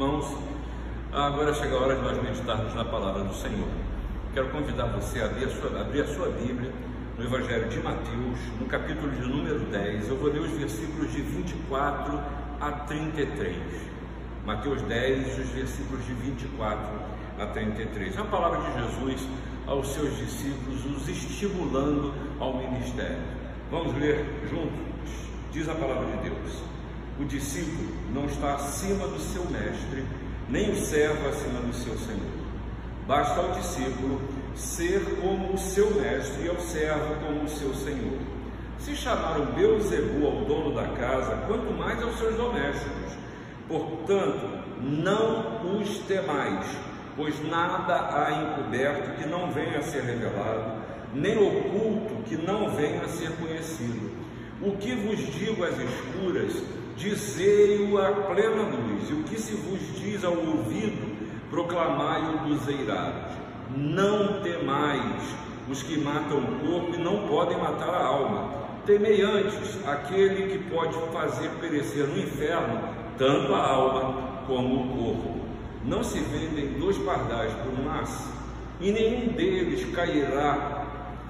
Irmãos, agora chega a hora de nós meditarmos na palavra do Senhor. Quero convidar você a abrir a sua, abrir a sua Bíblia no Evangelho de Mateus, no capítulo de número 10. Eu vou ler os versículos de 24 a 33. Mateus 10, os versículos de 24 a 33. É a palavra de Jesus aos seus discípulos, os estimulando ao ministério. Vamos ler juntos? Diz a palavra de Deus. O discípulo não está acima do seu mestre, nem o servo acima do seu senhor. Basta ao discípulo ser como o seu mestre e ao servo como o seu senhor. Se chamaram Beuzebu ao dono da casa, quanto mais aos seus domésticos. Portanto, não os temais, pois nada há encoberto que não venha a ser revelado, nem oculto que não venha a ser conhecido. O que vos digo às escuras, dizei-o à plena luz, e o que se vos diz ao ouvido, proclamai-o dos eirados. Não temais os que matam o corpo e não podem matar a alma. Temei antes aquele que pode fazer perecer no inferno tanto a alma como o corpo. Não se vendem dois pardais por aço, e nenhum deles cairá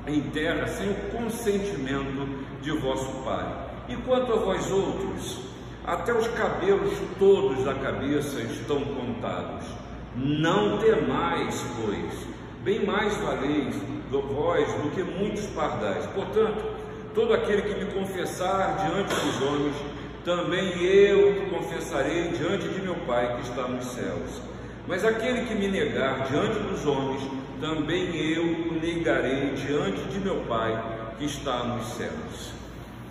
em terra sem o consentimento de vosso Pai. E quanto a vós outros, até os cabelos todos da cabeça estão contados. Não temais, pois, bem mais valeis do vós do que muitos pardais. Portanto, todo aquele que me confessar diante dos homens, também eu confessarei diante de meu Pai que está nos céus. Mas aquele que me negar diante dos homens, também eu o negarei diante de meu Pai que está nos céus.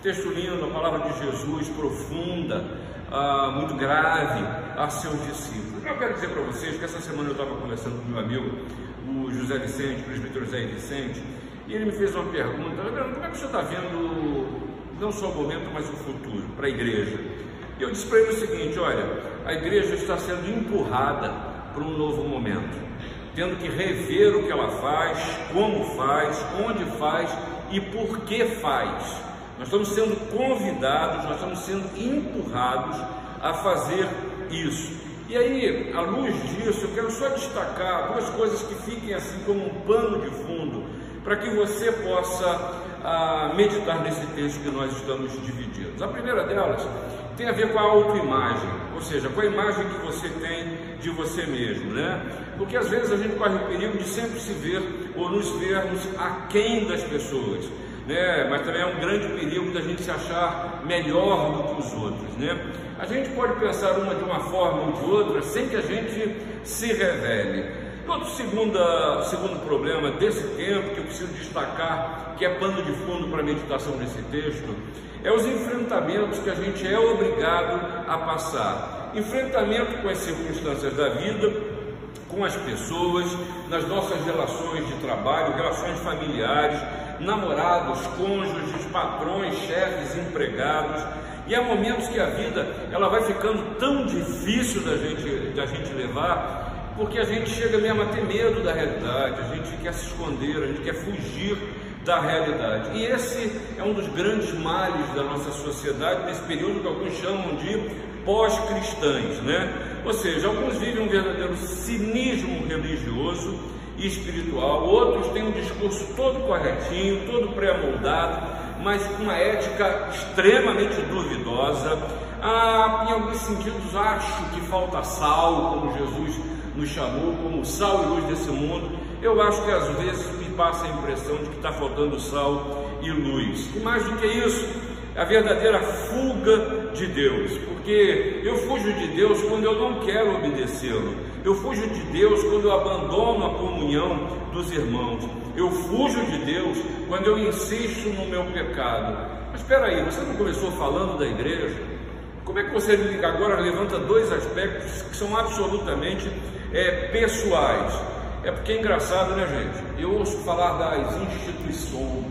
Texto lindo, a palavra de Jesus profunda, ah, muito grave a seus discípulos. Eu quero dizer para vocês que essa semana eu estava conversando com meu amigo, o José Vicente, o presbítero José Vicente, e ele me fez uma pergunta: como é que o senhor está vendo não só o momento, mas o futuro para a igreja? E eu disse para ele o seguinte: olha, a igreja está sendo empurrada para um novo momento, tendo que rever o que ela faz, como faz, onde faz e por que faz. Nós estamos sendo convidados, nós estamos sendo empurrados a fazer isso. E aí, à luz disso, eu quero só destacar duas coisas que fiquem assim como um pano de fundo, para que você possa ah, meditar nesse texto que nós estamos divididos. A primeira delas tem a ver com a autoimagem, ou seja, com a imagem que você tem de você mesmo, né? Porque às vezes a gente corre o perigo de sempre se ver ou nos vermos aquém das pessoas né? mas também é um grande perigo da gente se achar melhor do que os outros. Né? A gente pode pensar uma de uma forma ou de outra sem que a gente se revele. Outro segunda, segundo problema desse tempo que eu preciso destacar, que é pano de fundo para a meditação nesse texto, é os enfrentamentos que a gente é obrigado a passar. Enfrentamento com as circunstâncias da vida, com as pessoas, nas nossas relações de trabalho, relações familiares, namorados, cônjuges, patrões, chefes, empregados. E há momentos que a vida ela vai ficando tão difícil da gente, da gente levar, porque a gente chega mesmo a ter medo da realidade, a gente quer se esconder, a gente quer fugir da realidade. E esse é um dos grandes males da nossa sociedade nesse período que alguns chamam de pós-cristãs, né? Ou seja, alguns vivem um verdadeiro cinismo religioso espiritual, outros têm um discurso todo corretinho, todo pré-moldado, mas com uma ética extremamente duvidosa. Ah, em alguns sentidos, acho que falta sal, como Jesus nos chamou, como sal e luz desse mundo. Eu acho que às vezes me passa a impressão de que está faltando sal e luz. E mais do que isso, a verdadeira fuga de Deus, porque eu fujo de Deus quando eu não quero obedecê-lo, eu fujo de Deus quando eu abandono a comunhão dos irmãos, eu fujo de Deus quando eu insisto no meu pecado. Mas espera aí, você não começou falando da igreja? Como é que você agora levanta dois aspectos que são absolutamente é, pessoais? É porque é engraçado, né, gente? Eu ouço falar das instituições,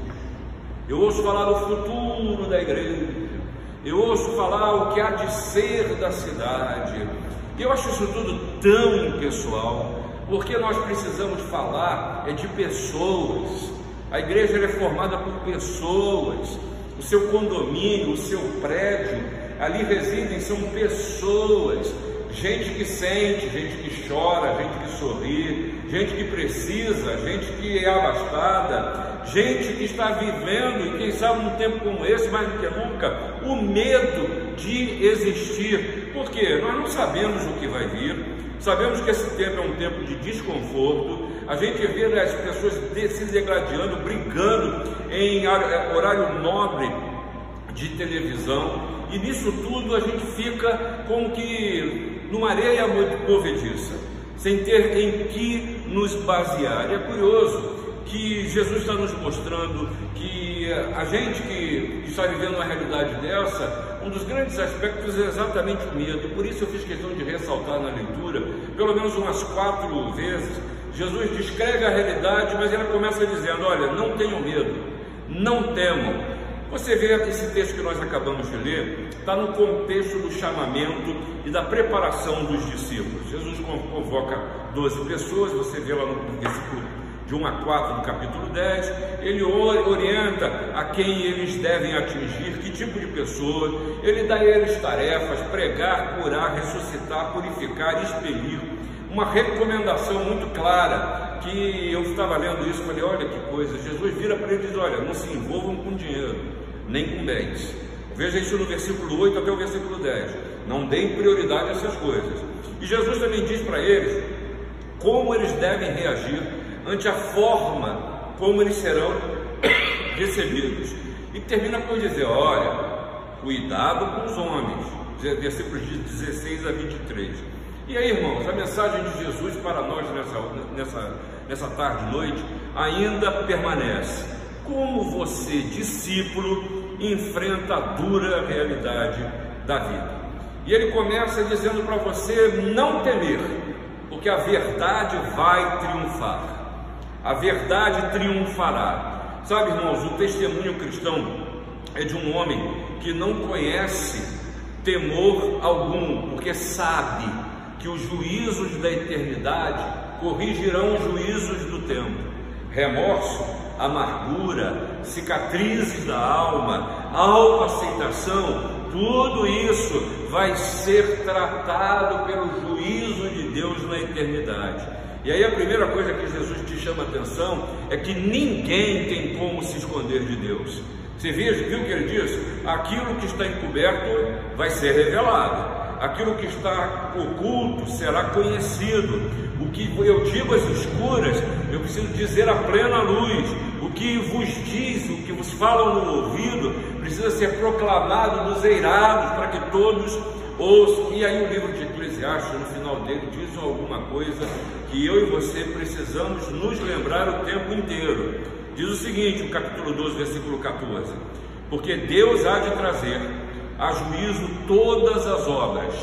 eu ouço falar do futuro da igreja, eu ouço falar o que há de ser da cidade. Eu acho isso tudo tão impessoal, porque nós precisamos falar é de pessoas. A igreja é formada por pessoas. O seu condomínio, o seu prédio, ali residem são pessoas gente que sente, gente que chora, gente que sorri, gente que precisa, gente que é abastada, gente que está vivendo, e quem sabe num tempo como esse, mais do que nunca, o medo de existir. Por quê? Nós não sabemos o que vai vir, sabemos que esse tempo é um tempo de desconforto, a gente vê as pessoas se degladiando, brigando em horário nobre de televisão, e nisso tudo a gente fica como que numa areia movediça, sem ter em que nos basear. E é curioso que Jesus está nos mostrando que a gente que está vivendo uma realidade dessa, um dos grandes aspectos é exatamente o medo. Por isso eu fiz questão de ressaltar na leitura, pelo menos umas quatro vezes, Jesus descreve a realidade, mas ele começa dizendo: Olha, não tenham medo, não temam. Você vê esse texto que nós acabamos de ler, está no contexto do chamamento e da preparação dos discípulos. Jesus convoca 12 pessoas, você vê lá no versículo de 1 a 4 do capítulo 10, ele orienta a quem eles devem atingir, que tipo de pessoas, ele dá a eles tarefas, pregar, curar, ressuscitar, purificar, expelir, uma recomendação muito clara, que eu estava lendo isso, falei, olha que coisa, Jesus vira para eles e diz, olha, não se envolvam com dinheiro, nem com bens. Veja isso no versículo 8 até o versículo 10. Não deem prioridade a essas coisas. E Jesus também diz para eles como eles devem reagir ante a forma como eles serão recebidos. E termina por dizer: olha, cuidado com os homens. Versículos de 16 a 23. E aí, irmãos, a mensagem de Jesus para nós nessa, nessa, nessa tarde noite ainda permanece. Como você, discípulo, enfrenta a dura realidade da vida. E ele começa dizendo para você não temer, porque a verdade vai triunfar. A verdade triunfará. Sabe, irmãos, o testemunho cristão é de um homem que não conhece temor algum, porque sabe que os juízos da eternidade corrigirão os juízos do tempo. Remorso amargura, cicatrizes da alma, autoaceitação, tudo isso vai ser tratado pelo juízo de Deus na eternidade. E aí a primeira coisa que Jesus te chama a atenção é que ninguém tem como se esconder de Deus. Você viu, viu que ele diz? Aquilo que está encoberto vai ser revelado aquilo que está oculto será conhecido. O que eu digo às escuras, eu preciso dizer à plena luz. O que vos diz, o que vos falam no ouvido, precisa ser proclamado nos eirados para que todos ouçam. E aí o livro de Eclesiastes, no final dele, diz alguma coisa que eu e você precisamos nos lembrar o tempo inteiro. Diz o seguinte, o capítulo 12, versículo 14: Porque Deus há de trazer a juízo todas as obras,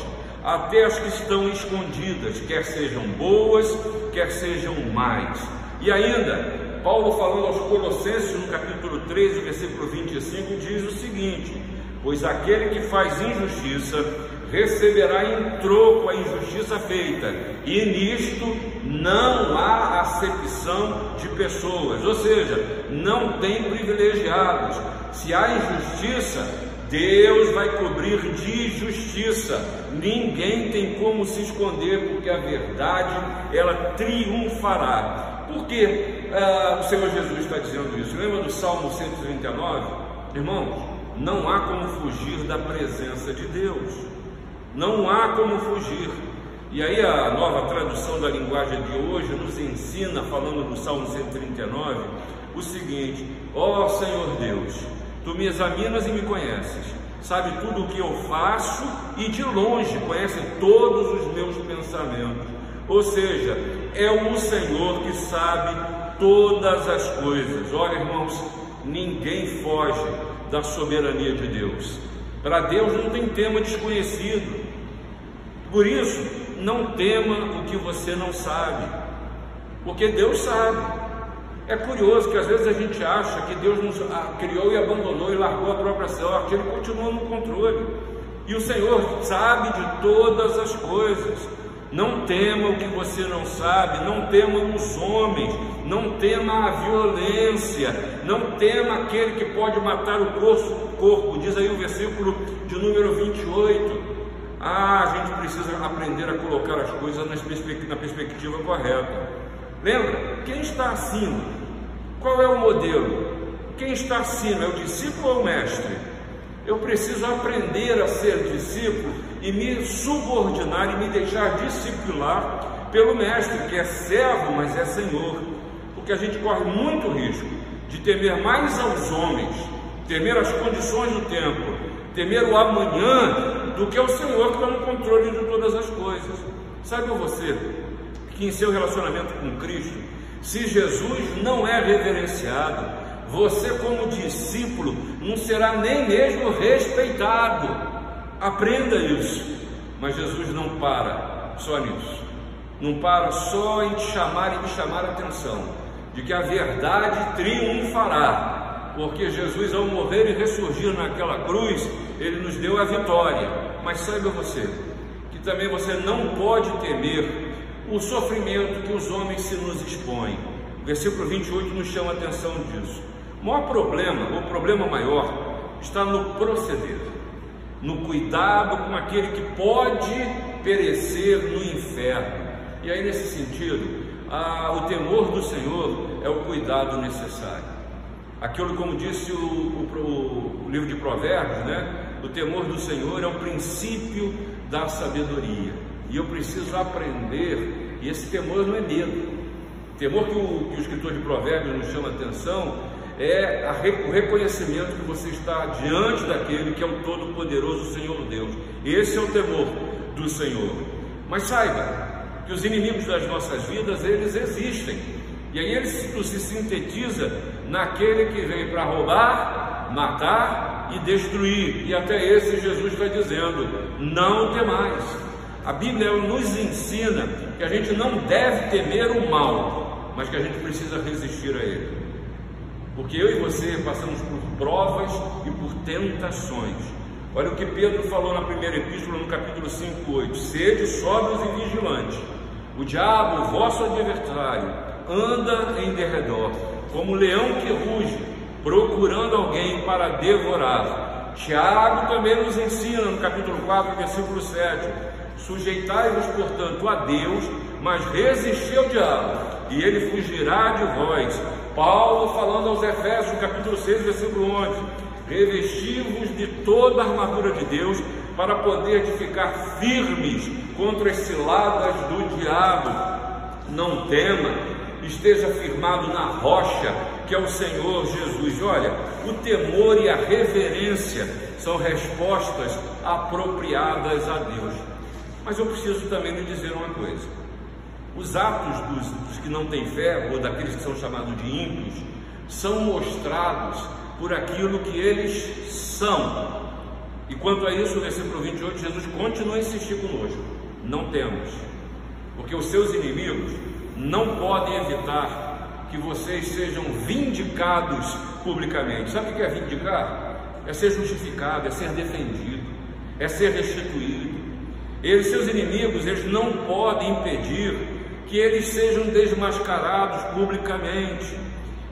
até as que estão escondidas, quer sejam boas, quer sejam mais. E ainda, Paulo falando aos Colossenses, no capítulo 13, versículo 25, diz o seguinte: Pois aquele que faz injustiça receberá em troco a injustiça feita, e nisto não há acepção de pessoas, ou seja, não tem privilegiados. Se há injustiça, Deus vai cobrir de justiça. Ninguém tem como se esconder, porque a verdade ela triunfará. Por que ah, o Senhor Jesus está dizendo isso? Lembra do Salmo 139? Irmãos, não há como fugir da presença de Deus. Não há como fugir. E aí a nova tradução da linguagem de hoje nos ensina, falando do Salmo 139, o seguinte: ó oh, Senhor Deus, Tu me examinas e me conheces, sabe tudo o que eu faço e de longe conhece todos os meus pensamentos. Ou seja, é o Senhor que sabe todas as coisas. Olha, irmãos, ninguém foge da soberania de Deus. Para Deus não tem tema desconhecido. Por isso, não tema o que você não sabe, porque Deus sabe. É curioso que às vezes a gente acha que Deus nos criou e abandonou e largou a própria sorte, Ele continua no controle. E o Senhor sabe de todas as coisas. Não tema o que você não sabe, não tema os homens, não tema a violência, não tema aquele que pode matar o corpo, corpo. diz aí o versículo de número 28. Ah, a gente precisa aprender a colocar as coisas na perspectiva correta. Lembra? Quem está acima? Qual é o modelo? Quem está acima é o discípulo ou o mestre? Eu preciso aprender a ser discípulo e me subordinar e me deixar discipular pelo mestre, que é servo, mas é senhor. Porque a gente corre muito risco de temer mais aos homens, temer as condições do tempo, temer o amanhã, do que ao Senhor que está no controle de todas as coisas. Sabe você que em seu relacionamento com Cristo, se Jesus não é reverenciado, você, como discípulo, não será nem mesmo respeitado. Aprenda isso. Mas Jesus não para só nisso. Não para só em te chamar e me chamar a atenção de que a verdade triunfará, porque Jesus, ao morrer e ressurgir naquela cruz, ele nos deu a vitória. Mas saiba você que também você não pode temer o sofrimento que os homens se nos expõem. O versículo 28 nos chama a atenção disso. O maior problema, o problema maior, está no proceder, no cuidado com aquele que pode perecer no inferno. E aí, nesse sentido, a, o temor do Senhor é o cuidado necessário. Aquilo, como disse o, o, o livro de Provérbios, né? O temor do Senhor é o princípio da sabedoria. E eu preciso aprender, e esse temor não é medo. O temor que o, que o escritor de Provérbios nos chama a atenção é a, o reconhecimento que você está diante daquele que é o Todo-Poderoso Senhor Deus. Esse é o temor do Senhor. Mas saiba que os inimigos das nossas vidas, eles existem. E aí ele se sintetiza naquele que veio para roubar, matar e destruir. E até esse Jesus está dizendo: não temais. A Bíblia nos ensina que a gente não deve temer o mal, mas que a gente precisa resistir a ele. Porque eu e você passamos por provas e por tentações. Olha o que Pedro falou na primeira epístola, no capítulo 5, 8: Sede sóbrios e vigilantes. O diabo, vosso adversário, anda em derredor, como um leão que ruge, procurando alguém para devorar. Tiago também nos ensina no capítulo 4, versículo 7: Sujeitai-vos, portanto, a Deus, mas resisti ao diabo, e ele fugirá de vós. Paulo falando aos Efésios, capítulo 6, versículo 11: Revesti-vos de toda a armadura de Deus, para poder ficar firmes contra as ciladas do diabo. Não tema, esteja firmado na rocha, que é o Senhor Jesus. Olha, o temor e a reverência são respostas apropriadas a Deus. Mas eu preciso também lhe dizer uma coisa. Os atos dos, dos que não têm fé, ou daqueles que são chamados de ímpios, são mostrados por aquilo que eles são. E quanto a isso, no versículo 28, Jesus continua a insistir conosco: não temos, porque os seus inimigos não podem evitar que vocês sejam vindicados publicamente. Sabe o que é vindicar? É ser justificado, é ser defendido, é ser restituído. Eles, seus inimigos, eles não podem impedir que eles sejam desmascarados publicamente.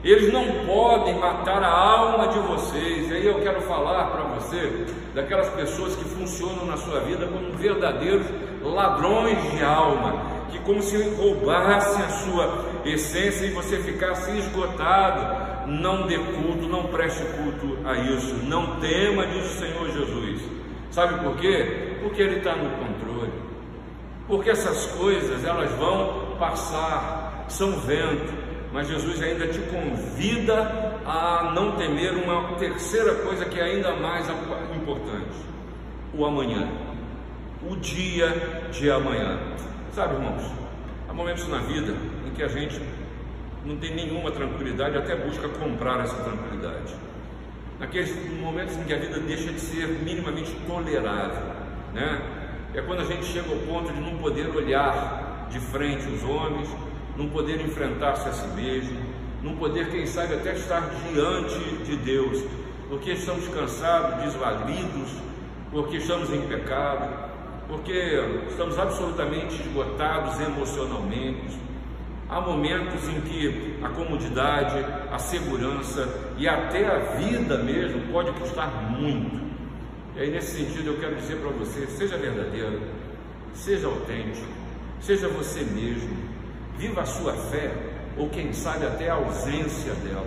Eles não podem matar a alma de vocês. E aí eu quero falar para você daquelas pessoas que funcionam na sua vida como verdadeiros ladrões de alma, que como se roubassem a sua essência e você ficasse esgotado. Não dê culto, não preste culto a isso. Não tema, diz o Senhor Jesus. Sabe por quê? Porque Ele está no controle. Porque essas coisas elas vão passar, são vento, mas Jesus ainda te convida a não temer uma terceira coisa que é ainda mais importante: o amanhã, o dia de amanhã. Sabe, irmãos, há momentos na vida em que a gente não tem nenhuma tranquilidade, até busca comprar essa tranquilidade. Naqueles momentos em que a vida deixa de ser minimamente tolerável, né? É quando a gente chega ao ponto de não poder olhar de frente os homens, não poder enfrentar-se a si mesmo, não poder, quem sabe, até estar diante de Deus, porque estamos cansados, desvalidos, porque estamos em pecado, porque estamos absolutamente esgotados emocionalmente. Há momentos em que a comodidade, a segurança e até a vida mesmo pode custar muito. E aí, nesse sentido, eu quero dizer para você: seja verdadeiro, seja autêntico, seja você mesmo, viva a sua fé, ou quem sabe até a ausência dela.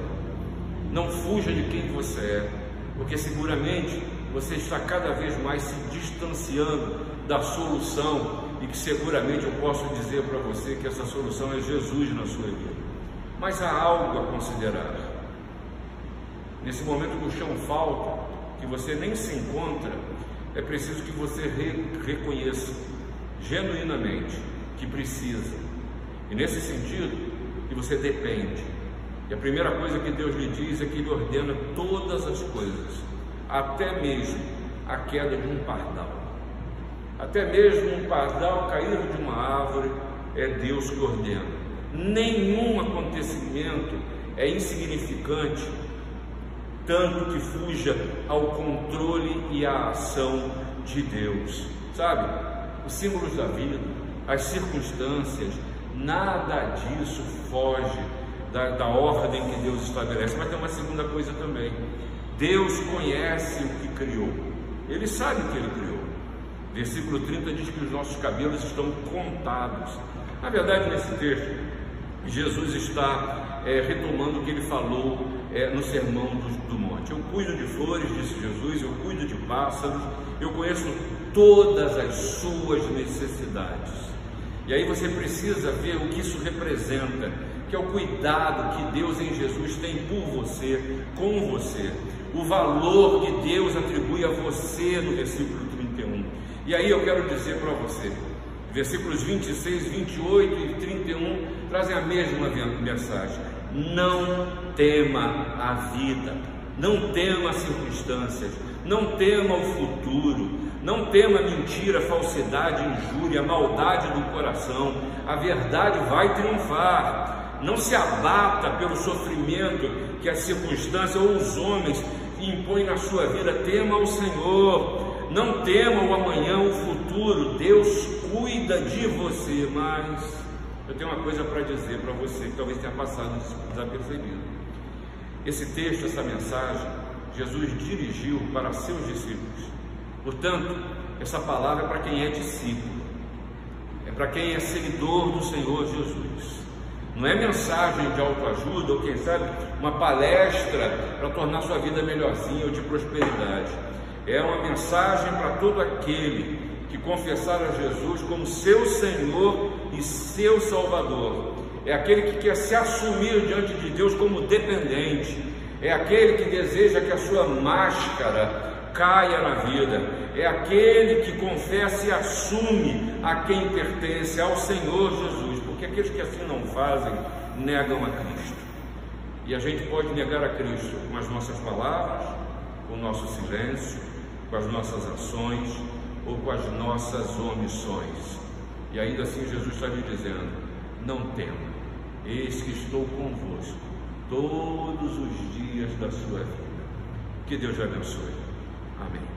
Não fuja de quem você é, porque seguramente você está cada vez mais se distanciando da solução e que seguramente eu posso dizer para você que essa solução é Jesus na sua vida. Mas há algo a considerar. Nesse momento que o chão falta, que você nem se encontra, é preciso que você re reconheça genuinamente que precisa. E nesse sentido, que você depende. E a primeira coisa que Deus lhe diz é que Ele ordena todas as coisas, até mesmo a queda de um pardal. Até mesmo um pardal caído de uma árvore é Deus que ordena. Nenhum acontecimento é insignificante tanto que fuja ao controle e à ação de Deus. Sabe? Os símbolos da vida, as circunstâncias, nada disso foge da, da ordem que Deus estabelece. Mas tem uma segunda coisa também. Deus conhece o que criou. Ele sabe o que ele criou. Versículo 30 diz que os nossos cabelos estão contados. Na verdade, nesse texto, Jesus está é, retomando o que ele falou é, no sermão do, do monte. Eu cuido de flores, disse Jesus, eu cuido de pássaros, eu conheço todas as suas necessidades. E aí você precisa ver o que isso representa, que é o cuidado que Deus em Jesus tem por você, com você, o valor que Deus atribui a você no versículo 31. E aí eu quero dizer para você, versículos 26, 28 e 31 trazem a mesma mensagem. Não tema a vida, não tema as circunstâncias, não tema o futuro, não tema mentira, falsidade, injúria, maldade do coração. A verdade vai triunfar. Não se abata pelo sofrimento que a circunstância ou os homens impõem na sua vida. Tema o Senhor. Não tema o amanhã, o futuro. Deus cuida de você, mas eu tenho uma coisa para dizer para você que talvez tenha passado desapercebido. Esse texto, essa mensagem, Jesus dirigiu para seus discípulos. Portanto, essa palavra é para quem é discípulo, é para quem é seguidor do Senhor Jesus. Não é mensagem de autoajuda ou, quem sabe, uma palestra para tornar sua vida melhorzinha ou de prosperidade. É uma mensagem para todo aquele que confessar a Jesus como seu Senhor e seu Salvador. É aquele que quer se assumir diante de Deus como dependente. É aquele que deseja que a sua máscara caia na vida. É aquele que confessa e assume a quem pertence, ao Senhor Jesus. Porque aqueles que assim não fazem, negam a Cristo. E a gente pode negar a Cristo com as nossas palavras, com o nosso silêncio, com as nossas ações ou com as nossas omissões. E ainda assim Jesus está lhe dizendo: não tema, eis que estou convosco todos os dias da sua vida. Que Deus te abençoe. Amém.